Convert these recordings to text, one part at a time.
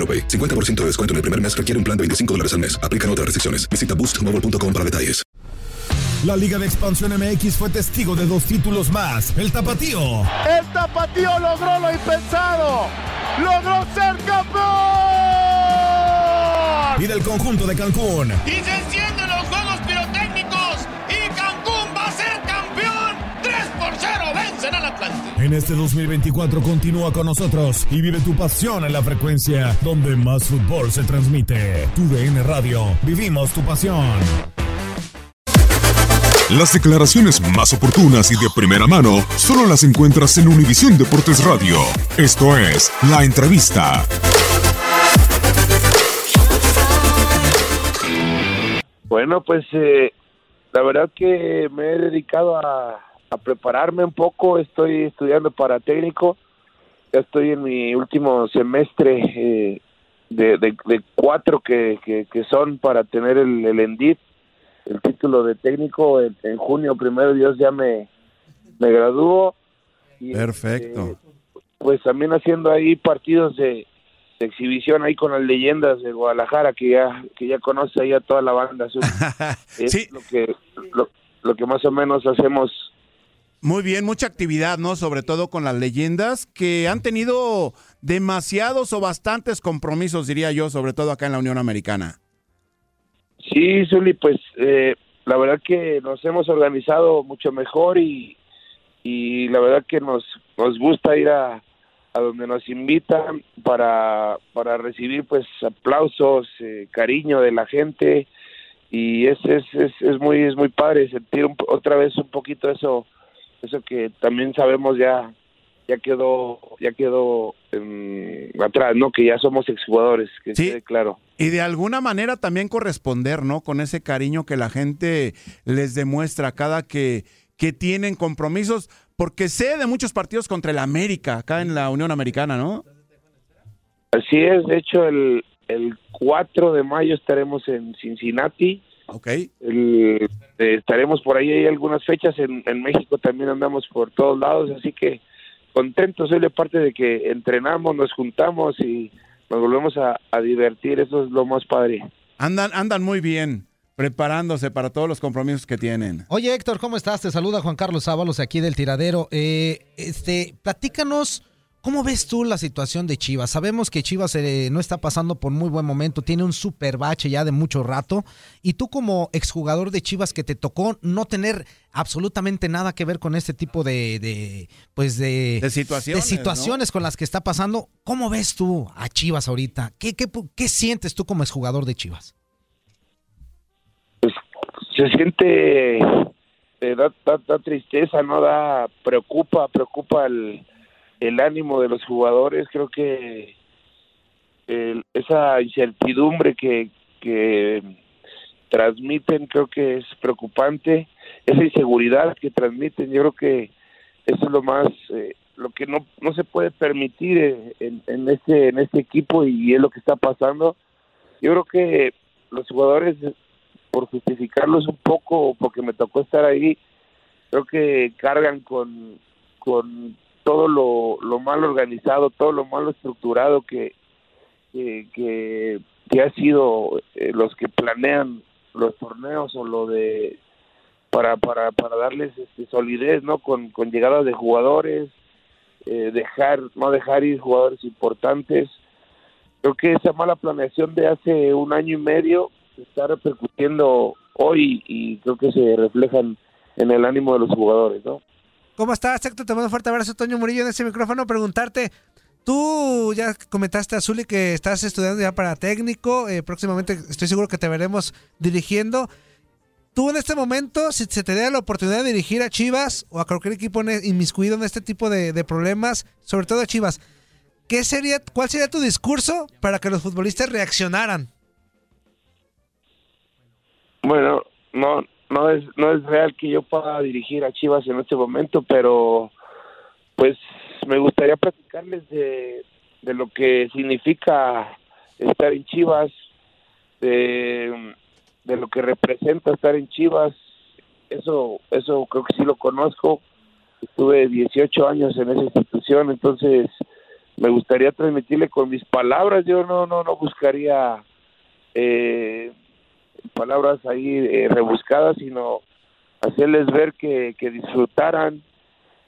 AroPay. 50% de descuento en el primer mes requiere un plan de 25 dólares al mes. Aplican otras restricciones. Visita boostmobile.com para detalles. La Liga de Expansión MX fue testigo de dos títulos más. El Tapatío. El Tapatío logró lo impensado. Logró ser campeón. Y del conjunto de Cancún. Y se Atlante. En este 2024 continúa con nosotros y vive tu pasión en la frecuencia donde más fútbol se transmite. Tu DN Radio. Vivimos tu pasión. Las declaraciones más oportunas y de primera mano solo las encuentras en Univisión Deportes Radio. Esto es La Entrevista. Bueno, pues eh, la verdad que me he dedicado a, a prepararme un poco. Estoy estudiando para técnico. Ya estoy en mi último semestre eh, de, de, de cuatro que, que, que son para tener el, el ENDIT, el título de técnico. En, en junio, primero Dios, ya me, me gradúo. Y, Perfecto. eh, pues también haciendo ahí partidos de, de exhibición ahí con las leyendas de Guadalajara que ya que ya conoce ahí a toda la banda. Es lo que lo, lo que más o menos hacemos Muy bien, mucha actividad, ¿no? Sobre todo con las leyendas que han tenido demasiados o bastantes compromisos, diría yo, sobre todo acá en la Unión Americana. Sí, Zuli, pues eh, la verdad que nos hemos organizado mucho mejor y, y la verdad que nos, nos gusta ir a, a donde nos invitan para, para recibir pues aplausos, eh, cariño de la gente y es, es, es, es muy es muy padre sentir otra vez un poquito eso eso que también sabemos ya ya quedó ya quedó em, atrás no que ya somos exjugadores que quede claro Y de alguna manera también corresponder, ¿no? Con ese cariño que la gente les demuestra cada que, que tienen compromisos, porque sé de muchos partidos contra el América, acá en la Unión Americana, ¿no? Así es, de hecho el, el 4 de mayo estaremos en Cincinnati. Ok. El- eh, estaremos por ahí, hay algunas fechas, en, en México también andamos por todos lados, así que contentos, soy de parte de que entrenamos, nos juntamos y nos volvemos a, a divertir, eso es lo más padre. Andan, andan muy bien, preparándose para todos los compromisos que tienen. Oye, Héctor, ¿cómo estás? Te saluda Juan Carlos Ábalos aquí del Tiradero. Eh, este, platícanos, ¿cómo ves tú la situación de Chivas? Sabemos que Chivas eh, no está pasando por muy buen momento, tiene un super bache ya de mucho rato, y tú como exjugador de Chivas que te tocó no tener absolutamente nada que ver con este tipo de, de, pues de, De situaciones, de situaciones con las que está pasando, ¿cómo ves tú a Chivas ahorita? ¿Qué, qué, pu- qué sientes tú como exjugador de Chivas? se siente eh, da, da- da tristeza no da preocupa preocupa el, el ánimo de los jugadores creo que el- esa incertidumbre que, que transmiten creo que es preocupante. Esa inseguridad que transmiten yo creo que eso es lo más eh, lo que no no se puede permitir en, en este en este equipo y es lo que está pasando. Yo creo que los jugadores por justificarlos un poco, porque me tocó estar ahí, creo que cargan con, con todo lo, mal organizado, todo lo mal estructurado que, que, que, que ha sido eh, los que planean los torneos o lo de para para para darles este, solidez no con, con llegadas de jugadores eh, dejar no dejar ir jugadores importantes. Creo que esa mala planeación de hace un año y medio está repercutiendo hoy y creo que se reflejan en el ánimo de los jugadores no ¿Cómo estás, Héctor? Te mando un fuerte abrazo, Toño Murillo, en ese micrófono. Preguntarte, tú ya comentaste a Zuli que estás estudiando ya para técnico. Eh, próximamente estoy seguro que te veremos dirigiendo. Tú en este momento, si se te da la oportunidad de dirigir a Chivas o a cualquier equipo en- inmiscuido en este tipo de, de problemas, sobre todo a Chivas, ¿qué sería, ¿cuál sería tu discurso para que los futbolistas reaccionaran? Bueno, no, no es, no es real que yo pueda dirigir a Chivas en este momento, pero pues me gustaría platicarles de, de lo que significa estar en Chivas, de, lo que representa estar en Chivas. Eso, eso creo que sí lo conozco. Estuve 18 años en esa institución, entonces me gustaría transmitirle con mis palabras. Yo no, no, no buscaría eh, palabras ahí eh, rebuscadas, sino hacerles ver que, que disfrutaran,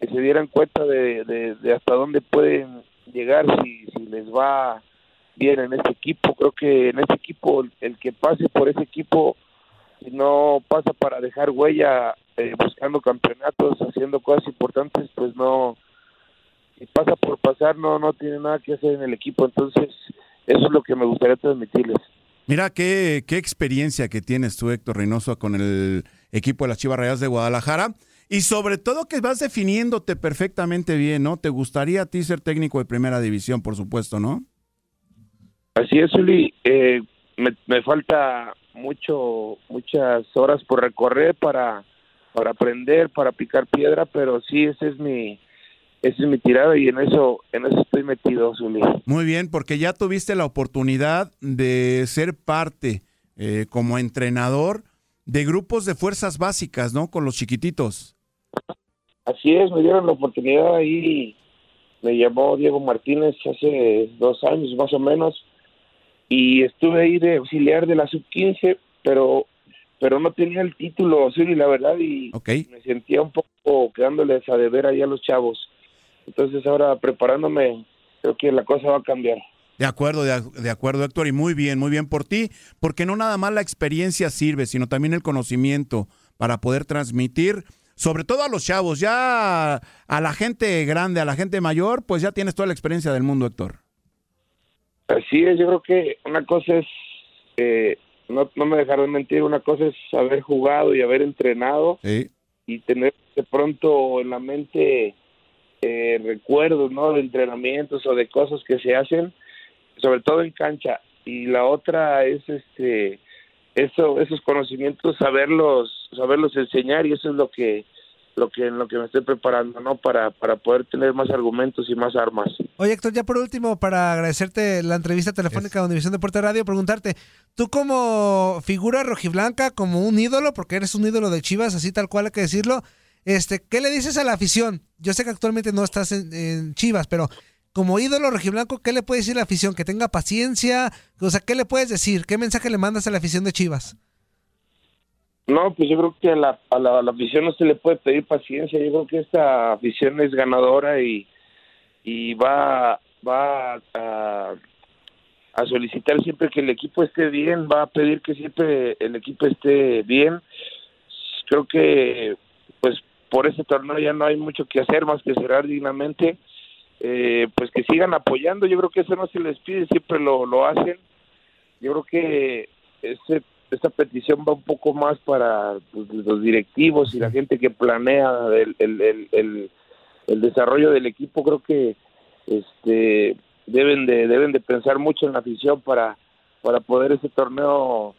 que se dieran cuenta de, de- hasta dónde pueden llegar si, si les va bien en este equipo. Creo que en este equipo, el, que pase por ese equipo, no pasa para dejar huella eh, buscando campeonatos, haciendo cosas importantes, pues no, pasa por pasar, no, no tiene nada que hacer en el equipo. Entonces, eso es lo que me gustaría transmitirles. Mira qué, qué experiencia que tienes tú, Héctor Reynoso, con el equipo de las Chivas Rayadas de Guadalajara. Y sobre todo que vas definiéndote perfectamente bien, ¿no? ¿Te gustaría a ti ser técnico de primera división, por supuesto, no? Así es, Uli. Eh, me, me falta mucho, muchas horas por recorrer para, para aprender, para picar piedra, pero sí, ese es mi, esa es mi tirada y en eso, en eso estoy metido, Zuli. Muy bien, porque ya tuviste la oportunidad de ser parte eh, como entrenador de grupos de fuerzas básicas, ¿no? Con los chiquititos. Así es, me dieron la oportunidad ahí, me llamó Diego Martínez hace dos años más o menos, y estuve ahí de auxiliar de la sub-15, pero pero no tenía el título, sí, la verdad, y me sentía un poco quedándoles a deber ahí a los chavos. Entonces ahora preparándome, creo que la cosa va a cambiar. De acuerdo, de, de acuerdo, Héctor, y muy bien, muy bien por ti, porque no nada más la experiencia sirve, sino también el conocimiento para poder transmitir, sobre todo a los chavos, ya a la gente grande, a la gente mayor, pues ya tienes toda la experiencia del mundo, Héctor. Así es, yo creo que una cosa es, eh, no, no me dejarán mentir, una cosa es haber jugado y haber entrenado y tener de pronto en la mente eh, recuerdos, ¿no? De entrenamientos o de cosas que se hacen, sobre todo en cancha. Y la otra es, este, eso, esos conocimientos, saberlos, saberlos enseñar y eso es lo que, lo que, en lo que me estoy preparando, ¿no? Para, para poder tener más argumentos y más armas. Oye, Héctor, ya por último, para agradecerte la entrevista telefónica de Univisión Deporte Radio, preguntarte, tú como figura rojiblanca, como un ídolo, porque eres un ídolo de Chivas, así tal cual hay que decirlo, este, ¿qué le dices a la afición? Yo sé que actualmente no estás en, en Chivas, pero como ídolo rojiblanco, ¿qué le puedes decir a la afición? Que tenga paciencia, o sea, ¿qué le puedes decir? ¿Qué mensaje le mandas a la afición de Chivas? No, pues yo creo que a la, a la, afición no se le puede pedir paciencia. Yo creo que esta afición es ganadora y, y va, va a, a solicitar siempre que el equipo esté bien, va a pedir que siempre el equipo esté bien. Creo que pues por ese torneo ya no hay mucho que hacer más que cerrar dignamente. Eh, pues que sigan apoyando, yo creo que eso no se les pide, siempre lo, lo hacen. Yo creo que ese esta petición va un poco más para pues, los directivos y la gente que planea el, el, el, el, el desarrollo del equipo creo que este deben de deben de pensar mucho en la afición para para poder ese torneo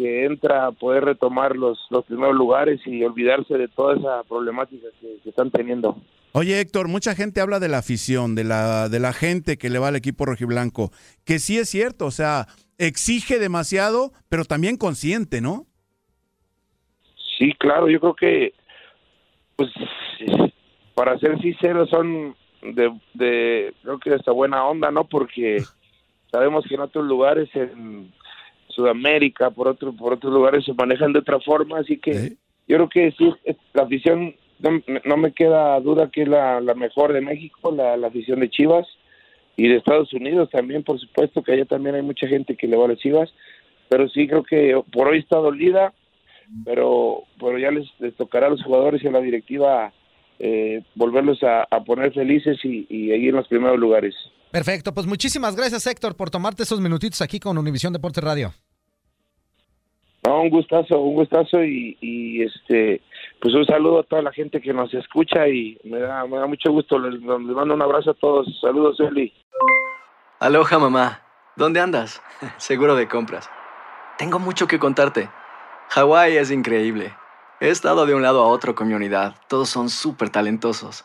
que entra poder retomar los los primeros lugares y olvidarse de toda esa problemática que, que están teniendo Oye, Héctor, mucha gente habla de la afición, de la, de la gente que le va al equipo rojiblanco, que sí es cierto, o sea, exige demasiado, pero también consciente, ¿no? Sí, claro, yo creo que, pues, para ser sincero, son de, de, creo que hasta buena onda, ¿no? Porque sabemos que en otros lugares, en Sudamérica, por otro, por otros lugares se manejan de otra forma, así que yo creo que sí, la afición, no, no me queda duda que es la, la mejor de México, la, la afición de Chivas y de Estados Unidos también, por supuesto, que allá también hay mucha gente que le va a las Chivas, pero sí creo que por hoy está dolida, pero, pero ya les, les tocará a los jugadores y a la directiva eh, volverlos a, a poner felices y, y ahí en los primeros lugares. Perfecto, pues muchísimas gracias Héctor por tomarte esos minutitos aquí con Univisión Deportes Radio. No, un gustazo, un gustazo y, y, este, pues un saludo a toda la gente que nos escucha y me da, me da mucho gusto. Les, les mando un abrazo a todos. Saludos, Eli. Aloha mamá, ¿dónde andas? Seguro de compras. Tengo mucho que contarte. Hawái es increíble. He estado de un lado a otro con mi unidad. Todos son súper talentosos.